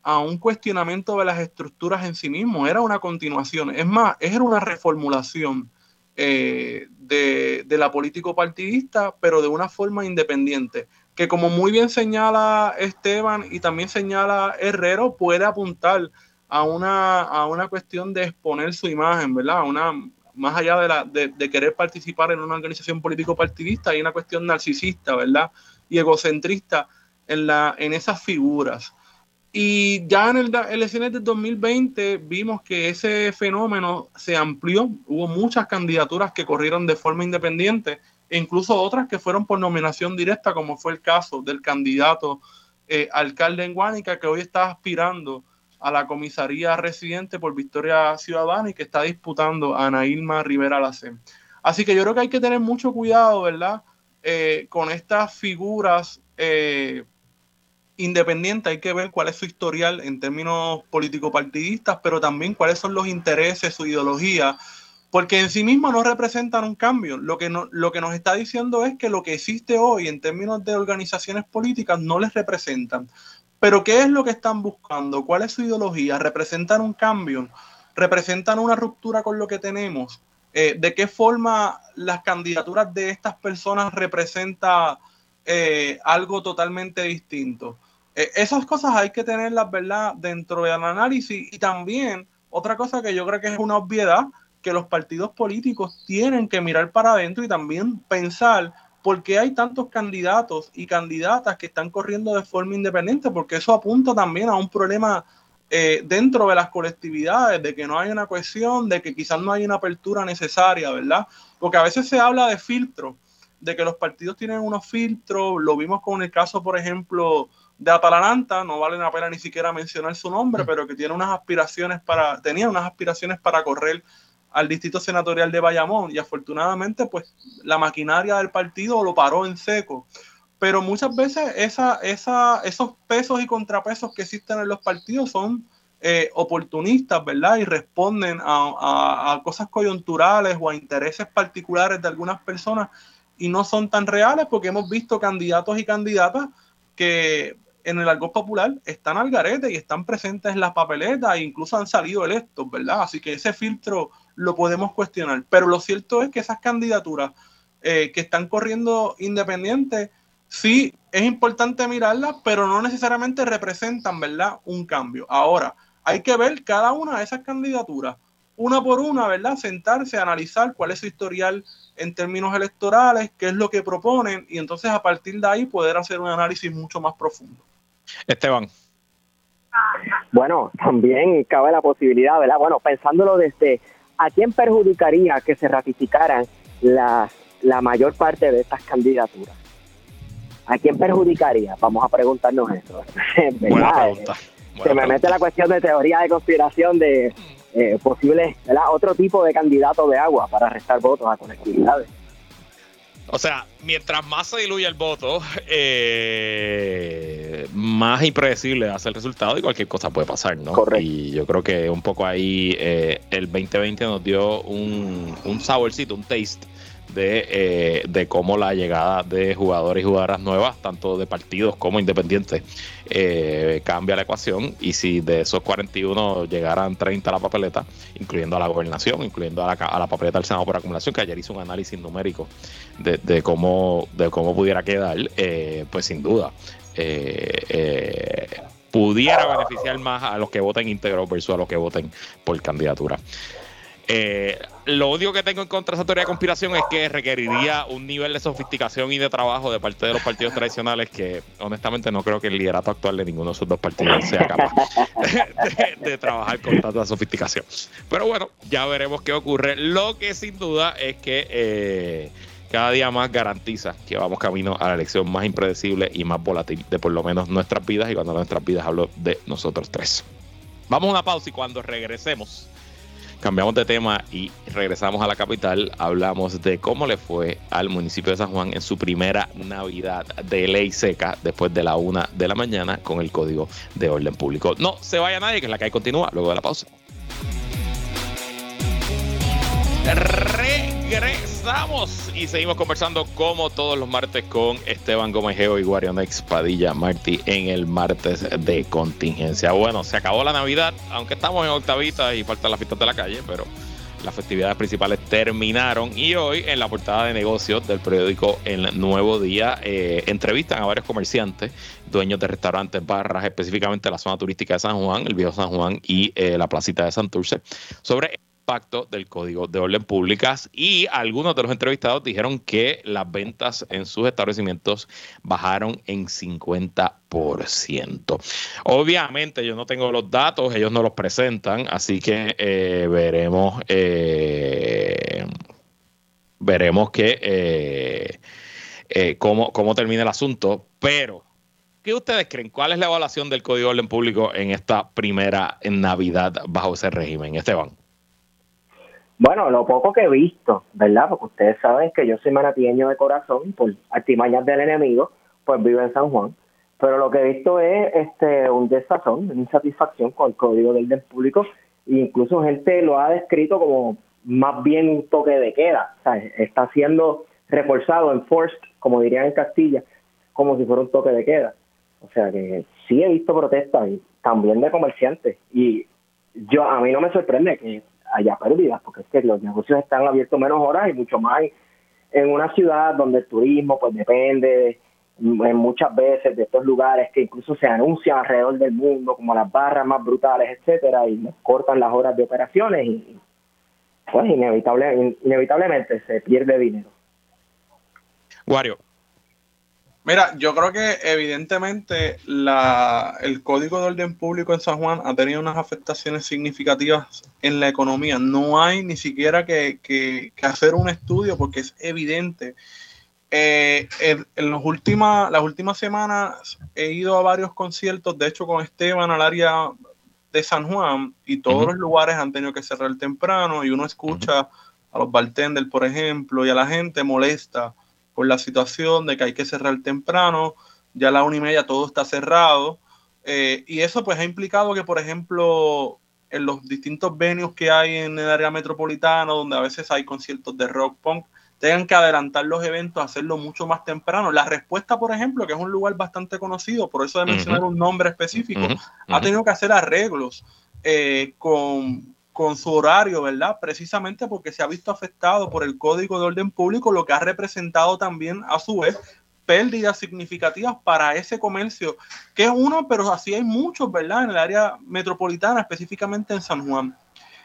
a un cuestionamiento de las estructuras en sí mismo, era una continuación, es más, era una reformulación de, de, la político partidista, pero de una forma independiente, que como muy bien señala Esteban y también señala Herrero, puede apuntar a una, a una cuestión de exponer su imagen, ¿verdad? Una, más allá de, la, de, querer participar en una organización político-partidista, hay una cuestión narcisista, ¿verdad? Y egocentrista en, la, en esas figuras. Y ya en el elecciones del 2020 vimos que ese fenómeno se amplió, hubo muchas candidaturas que corrieron de forma independiente, e incluso otras que fueron por nominación directa, como fue el caso del candidato eh, alcalde en Guánica, que hoy está aspirando a la comisaría residente por Victoria Ciudadana y que está disputando a Ana Rivera Lacen. Así que yo creo que hay que tener mucho cuidado, ¿verdad? Eh, con estas figuras eh, independientes, hay que ver cuál es su historial en términos político-partidistas, pero también cuáles son los intereses, su ideología, porque en sí misma no representan un cambio. Lo que, no, lo que nos está diciendo es que lo que existe hoy en términos de organizaciones políticas no les representan. Pero ¿qué es lo que están buscando? ¿Cuál es su ideología? ¿Representan un cambio? ¿Representan una ruptura con lo que tenemos? Eh, ¿De qué forma las candidaturas de estas personas representan eh, algo totalmente distinto? Eh, esas cosas hay que tenerlas, ¿verdad?, dentro del análisis. Y también, otra cosa que yo creo que es una obviedad, que los partidos políticos tienen que mirar para adentro y también pensar ¿por qué hay tantos candidatos y candidatas que están corriendo de forma independiente? Porque eso apunta también a un problema eh, dentro de las colectividades, de que no hay una cohesión, de que quizás no hay una apertura necesaria, ¿verdad? Porque a veces se habla de filtros, de que los partidos tienen unos filtros, lo vimos con el caso, por ejemplo, de Atalanta, no vale la pena ni siquiera mencionar su nombre, pero que tiene unas aspiraciones para, tenía unas aspiraciones para correr al distrito senatorial de Bayamón y afortunadamente pues la maquinaria del partido lo paró en seco pero muchas veces esa, esa, esos pesos y contrapesos que existen en los partidos son eh, oportunistas, ¿verdad? Y responden a, cosas coyunturales o a intereses particulares de algunas personas y no son tan reales porque hemos visto candidatos y candidatas que en el argot popular están al garete y están presentes en las papeletas e incluso han salido electos, ¿verdad? Así que ese filtro lo podemos cuestionar. Pero lo cierto es que esas candidaturas eh, que están corriendo independientes sí es importante mirarlas, pero no necesariamente representan, ¿verdad? Un cambio. Ahora, hay que ver cada una de esas candidaturas, una por una, ¿verdad? Sentarse, analizar cuál es su historial en términos electorales, qué es lo que proponen, y entonces a partir de ahí poder hacer un análisis mucho más profundo. Esteban. Bueno, también cabe la posibilidad, ¿verdad? Bueno, pensándolo desde a quién perjudicaría que se ratificaran la, la mayor parte de estas candidaturas. ¿A quién perjudicaría? Vamos a preguntarnos eso. Buena pregunta. se me mete la cuestión de teoría de conspiración de eh, posibles, Otro tipo de candidato de agua para restar votos a conectividades. O sea, mientras más se diluye el voto, eh, más impredecible hace el resultado y cualquier cosa puede pasar, ¿no? Correcto. Y yo creo que un poco ahí eh, el 2020 nos dio un, un saborcito, un taste de, eh, de cómo la llegada de jugadores y jugadoras nuevas, tanto de partidos como independientes, eh, cambia la ecuación. Y si de esos 41 llegaran 30 a la papeleta, incluyendo a la gobernación, incluyendo a la, a la papeleta del Senado por acumulación, que ayer hizo un análisis numérico de, de cómo, de cómo pudiera quedar, eh, pues sin duda. pudiera beneficiar más a los que voten íntegro versus a los que voten por candidatura. Eh, lo único que tengo en contra de esa teoría de conspiración es que requeriría un nivel de sofisticación y de trabajo de parte de los partidos tradicionales que honestamente no creo que el liderato actual de ninguno de esos dos partidos sea capaz de, trabajar con tanta sofisticación. Pero bueno, ya veremos qué ocurre. Lo que sin duda es que eh, cada día más garantiza que vamos camino a la elección más impredecible y más volátil de por lo menos nuestras vidas y cuando nuestras vidas hablo de nosotros tres. Vamos a una pausa y cuando regresemos Cambiamos de tema y regresamos a la capital. Hablamos de cómo le fue al municipio de San Juan en su primera Navidad de ley seca después de la una de la mañana con el código de orden público. No se vaya nadie, que es la hay continúa luego de la pausa. Y seguimos conversando como todos los martes con Esteban Gomejeo y Guarionex Padilla Martí en el martes de contingencia. Bueno, se acabó la Navidad, aunque estamos en octavita y faltan las fiestas de la calle, pero las festividades principales terminaron y hoy en la portada de negocios del periódico El Nuevo Día eh, entrevistan a varios comerciantes, dueños de restaurantes, barras, específicamente la zona turística de San Juan, el viejo San Juan y eh, la placita de Santurce, sobre impacto del Código de Orden Públicas y algunos de los entrevistados dijeron que las ventas en sus establecimientos bajaron en 50%. Obviamente yo no tengo los datos, ellos no los presentan, así que eh, veremos, eh, veremos que, eh, cómo, cómo termina el asunto, pero... ¿Qué ustedes creen? ¿Cuál es la evaluación del Código de Orden Público en esta primera Navidad bajo ese régimen? Esteban. Bueno, lo poco que he visto, ¿verdad? Porque ustedes saben que yo soy manatieño de corazón, por artimañas del enemigo, pues vivo en San Juan. Pero lo que he visto es este un desazón, una insatisfacción con el código del orden público. E incluso gente lo ha descrito como más bien un toque de queda. O sea, está siendo reforzado, enforced, como dirían en Castilla, como si fuera un toque de queda. O sea que sí he visto protestas también de comerciantes. Y yo a mí no me sorprende que haya pérdidas, porque es que los negocios están abiertos menos horas y mucho más en una ciudad donde el turismo pues depende en muchas veces de estos lugares que incluso se anuncian alrededor del mundo como las barras más brutales, etcétera, y cortan las horas de operaciones y pues inevitable, inevitablemente se pierde dinero. Wario. Mira, yo creo que evidentemente la, el Código de Orden Público en San Juan ha tenido unas afectaciones significativas en la economía. No hay ni siquiera que, que, hacer un estudio porque es evidente. Eh, en, los últimas, las últimas semanas he ido a varios conciertos, de hecho con Esteban al área de San Juan y todos los lugares han tenido que cerrar temprano y uno escucha a los bartenders, por ejemplo, y a la gente molesta por la situación de que hay que cerrar temprano, ya a la una y media todo está cerrado. Eh, y eso pues ha implicado que, por ejemplo, en los distintos venues que hay en el área metropolitana, donde a veces hay conciertos de rock punk, tengan que adelantar los eventos, hacerlo mucho más temprano. La respuesta, por ejemplo, que es un lugar bastante conocido, por eso de mencionar un nombre específico, ha tenido que hacer arreglos eh, con, con su horario, ¿verdad? Precisamente porque se ha visto afectado por el Código de Orden Público, lo que ha representado también a su vez pérdidas significativas para ese comercio, que es uno, pero así hay muchos, ¿verdad? En el área metropolitana, específicamente en San Juan.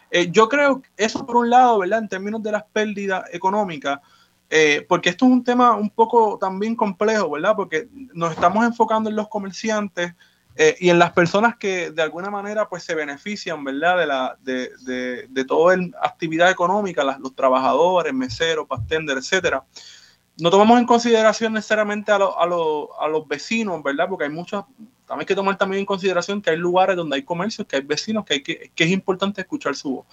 Eh, yo creo que eso por un lado, ¿verdad? En términos de las pérdidas económicas, eh, porque esto es un tema un poco también complejo, ¿verdad? Porque nos estamos enfocando en los comerciantes, eh, y en las personas que de alguna manera pues se benefician, ¿verdad? De, la, de, de, de toda la actividad económica, los trabajadores, meseros, pastender, etcétera. No tomamos en consideración necesariamente a, a, a, los vecinos, ¿verdad? Porque hay muchos, también hay que tomar también en consideración que hay lugares donde hay comercios, que hay vecinos, que, hay que, que es importante escuchar su voz.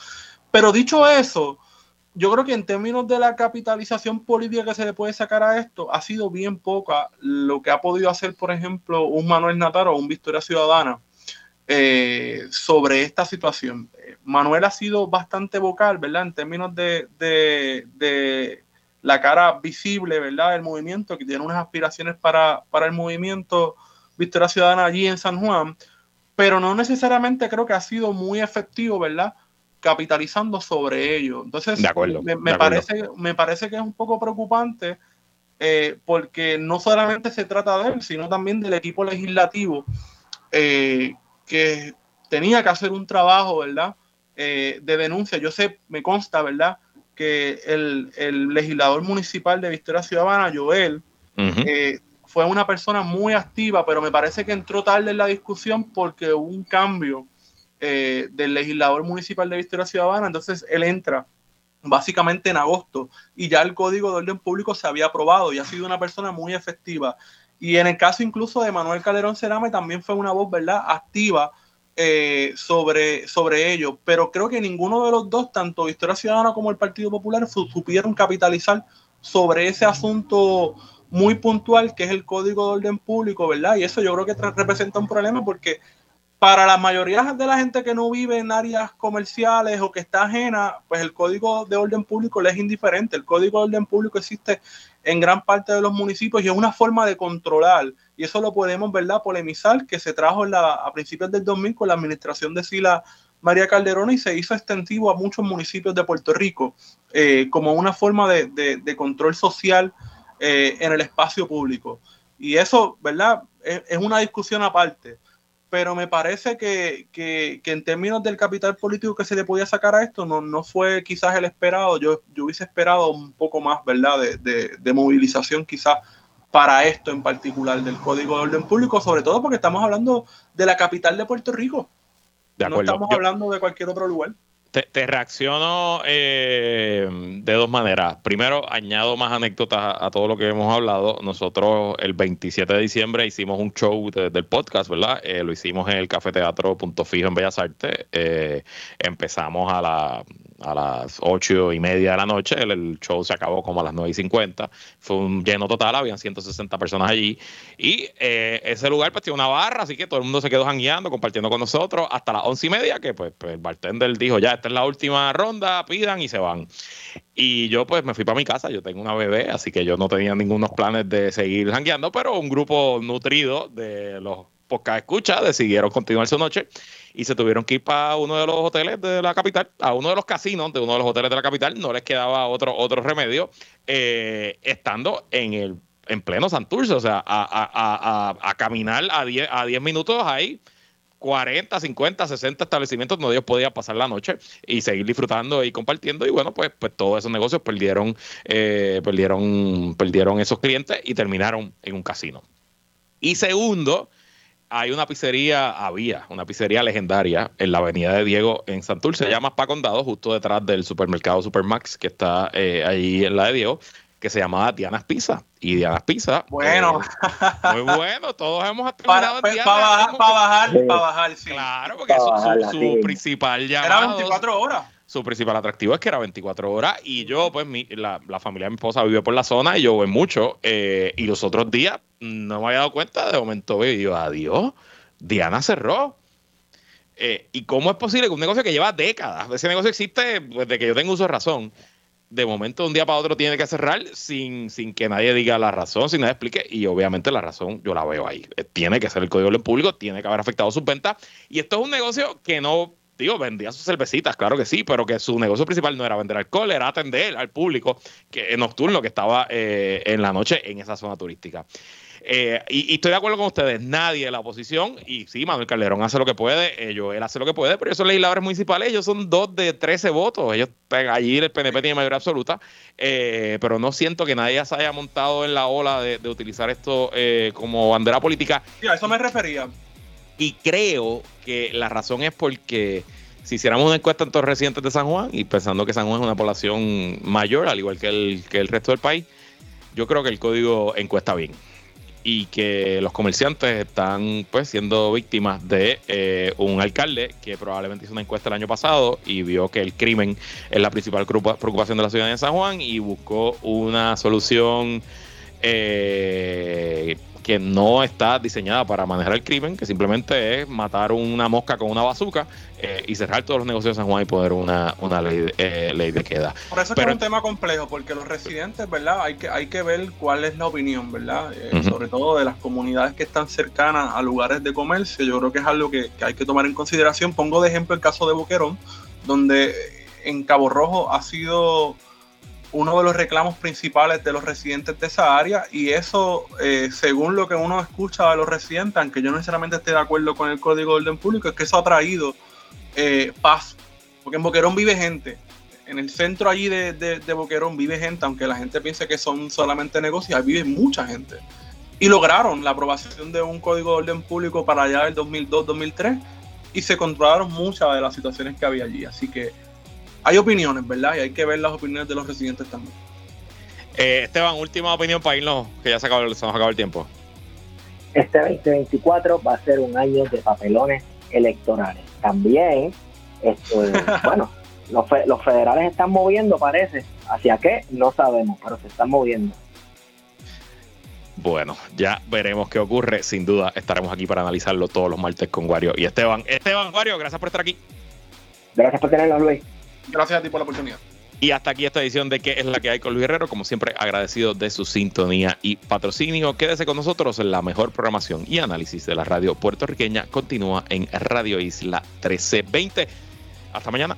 Pero dicho eso, yo creo que en términos de la capitalización política que se le puede sacar a esto, ha sido bien poca lo que ha podido hacer, por ejemplo, un Manuel Natar o un Victoria Ciudadana eh, sobre esta situación. Manuel ha sido bastante vocal, ¿verdad? En términos de, de, la cara visible, ¿verdad? Del movimiento, que tiene unas aspiraciones para, para el movimiento Victoria Ciudadana allí en San Juan, pero no necesariamente creo que ha sido muy efectivo, ¿verdad? Capitalizando sobre ello. Entonces, me, parece, me parece que es un poco preocupante eh, porque no solamente se trata de él, sino también del equipo legislativo eh, que tenía que hacer un trabajo, ¿verdad? Eh, de denuncia. Yo sé, me consta, ¿verdad? Que el, legislador municipal de Victoria Ciudadana, Joel, fue una persona muy activa, pero me parece que entró tarde en la discusión porque hubo un cambio eh, del legislador municipal de Victoria Ciudadana, entonces él entra básicamente en agosto y ya el código de orden público se había aprobado y ha sido una persona muy efectiva. Y en el caso incluso de Manuel Calderón Cerame también fue una voz, ¿verdad?, activa eh, sobre, sobre ello. Pero creo que ninguno de los dos, tanto Victoria Ciudadana como el Partido Popular, supieron capitalizar sobre ese asunto muy puntual que es el código de orden público, ¿verdad? Y eso yo creo que representa un problema porque para la mayoría de la gente que no vive en áreas comerciales o que está ajena, pues el código de orden público le es indiferente. El código de orden público existe en gran parte de los municipios y es una forma de controlar. Y eso lo podemos, ¿verdad?, polemizar, que se trajo la, a principios del 2000 con la administración de Sila María Calderón y se hizo extensivo a muchos municipios de Puerto Rico eh, como una forma de, control social eh, en el espacio público. Y eso, ¿verdad?, es una discusión aparte pero me parece que, que, que, en términos del capital político que se le podía sacar a esto, no, no fue quizás el esperado. Yo, yo hubiese esperado un poco más, ¿verdad?, de, de, de movilización quizás para esto en particular del Código de Orden Público, sobre todo porque estamos hablando de la capital de Puerto Rico. no estamos hablando de cualquier otro lugar. Te, reacciono eh, de dos maneras. Primero, añado más anécdotas a, todo lo que hemos hablado. Nosotros el 27 de diciembre hicimos un show del podcast, ¿verdad? Eh, lo hicimos en el Café Teatro Punto Fijo en Bellas Artes. Eh, empezamos a la a las ocho y media de la noche. El, show se acabó como a las nueve y cincuenta. Fue un lleno total, habían 160 personas allí. Y eh, ese lugar pues tiene una barra, así que todo el mundo se quedó jangueando, compartiendo con nosotros hasta las once y media, que pues, pues, el bartender dijo, ya, esta es la última ronda, pidan y se van. Y yo pues me fui para mi casa, yo tengo una bebé, así que yo no tenía ningunos planes de seguir jangueando, pero un grupo nutrido de los podcast escucha decidieron continuar su noche y se tuvieron que ir para uno de los hoteles de la capital, a uno de los casinos de uno de los hoteles de la capital, no les quedaba otro, otro remedio, eh, estando en el en pleno Santurce, o sea, a, a, a, a caminar a 10 a diez minutos ahí 40, 50, 60 establecimientos donde ellos podían pasar la noche y seguir disfrutando y compartiendo. Y bueno, pues, pues todos esos negocios perdieron, eh, perdieron, perdieron esos clientes y terminaron en un casino. Y segundo, hay una pizzería, había una pizzería legendaria en la avenida de Diego en Santurce, se llama Pa Condado, justo detrás del supermercado Supermax que está eh, ahí en la de Diego que se llamaba Diana's Pizza. Y Diana's Pizza. Bueno. Eh, muy bueno. Todos hemos terminado para, Para bajar, para bajar, para bajar, sí. Claro, porque su, su, principal llamado. Era 24 horas. Su principal atractivo es que era 24 horas. Y yo, pues, mi, la, la, familia de mi esposa vive por la zona y yo voy mucho. Eh, y los otros días no me había dado cuenta. De momento veo y digo, adiós. Diana cerró. Eh, ¿Y cómo es posible que un negocio que lleva décadas, ese negocio existe desde que yo tengo uso de razón, de momento de un día para otro tiene que cerrar sin, sin que nadie diga la razón, sin nadie explique. Y obviamente la razón yo la veo ahí. Eh, tiene que ser el código del público, tiene que haber afectado sus ventas. Y esto es un negocio que no, digo, vendía sus cervecitas, claro que sí, pero que su negocio principal no era vender alcohol, era atender al público que, nocturno que estaba eh, en la noche en esa zona turística. Eh, y, estoy de acuerdo con ustedes, nadie de la oposición, y sí, Manuel Calderón hace lo que puede, ellos, él hace lo que puede, pero ellos son legisladores municipales, ellos son dos de 13 votos, ellos allí el PNP tiene mayoría absoluta, eh, pero no siento que nadie se haya montado en la ola de, utilizar esto eh, como bandera política. Sí, a eso me refería. Y creo que la razón es porque si hiciéramos una encuesta en todos los residentes de San Juan, y pensando que San Juan es una población mayor, al igual que el, que el resto del país, yo creo que el código encuesta bien y que los comerciantes están pues siendo víctimas de eh, un alcalde que probablemente hizo una encuesta el año pasado y vio que el crimen es la principal preocupación de la ciudad de San Juan y buscó una solución eh, que no está diseñada para manejar el crimen, que simplemente es matar una mosca con una bazuca eh, y cerrar todos los negocios de San Juan y poner una, una ley, eh, ley de queda. Por eso es, un tema complejo, porque los residentes, ¿verdad? Hay que, hay que ver cuál es la opinión, ¿verdad? Eh, sobre todo de las comunidades que están cercanas a lugares de comercio. Yo creo que es algo que, que hay que tomar en consideración. Pongo de ejemplo el caso de Boquerón, donde en Cabo Rojo ha sido uno de los reclamos principales de los residentes de esa área y eso, eh, según lo que uno escucha de los residentes, aunque yo no necesariamente esté de acuerdo con el Código de Orden Público, es que eso ha traído eh, paz, porque en Boquerón vive gente, en el centro allí de, de, Boquerón vive gente, aunque la gente piense que son solamente negocios, vive mucha gente. Y lograron la aprobación de un Código de Orden Público para allá del 2002-2003 y se controlaron muchas de las situaciones que había allí. Así que hay opiniones, ¿verdad? Y hay que ver las opiniones de los residentes también. Eh, Esteban, última opinión para irnos, que ya se, acabó, se nos acabó el tiempo. Este 2024 va a ser un año de papelones electorales. También, esto, bueno, los, los federales están moviendo, parece. ¿Hacia qué? No sabemos, pero se están moviendo. Bueno, ya veremos qué ocurre. Sin duda estaremos aquí para analizarlo todos los martes con Wario y Esteban. Esteban, Wario, gracias por estar aquí. Gracias por tenernos, Luis. Gracias a ti por la oportunidad. Y hasta aquí esta edición de ¿Qué es la que hay con Luis Guerrero? Como siempre, agradecido de su sintonía y patrocinio. Quédese con nosotros. en La mejor programación y análisis de la radio puertorriqueña continúa en Radio Isla 1320. Hasta mañana.